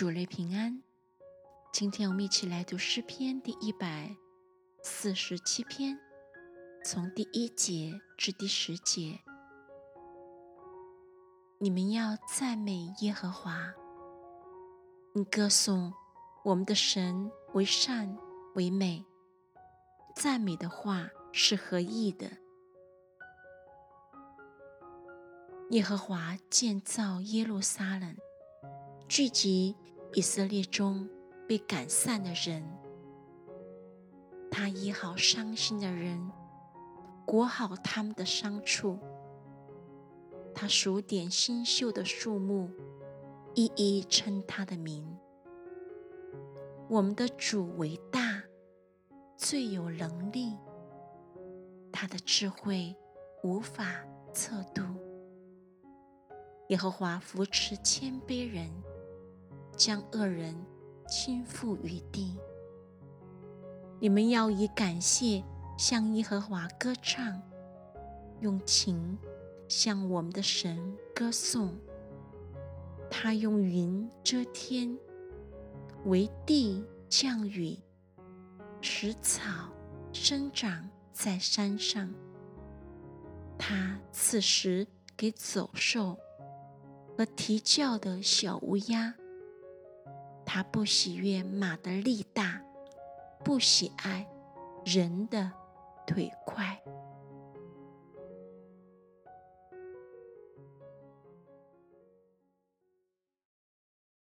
主内平安。今天我们一起来读诗篇第一百四十七篇，从第一节至第十节。你们要赞美耶和华，你歌颂我们的神为善为美。赞美的话是合意的。耶和华建造耶路撒冷。聚集以色列中被赶散的人，他医好伤心的人，裹好他们的伤处。他数点新秀的树木，一一称他的名。我们的主为大，最有能力，他的智慧无法测度。耶和华扶持谦卑人。将恶人倾覆于地。你们要以感谢向耶和华歌唱，用情向我们的神歌颂。他用云遮天，为地降雨，使草生长在山上。他赐食给走兽和啼叫的小乌鸦。他不喜悦马的力大，不喜爱人的腿快。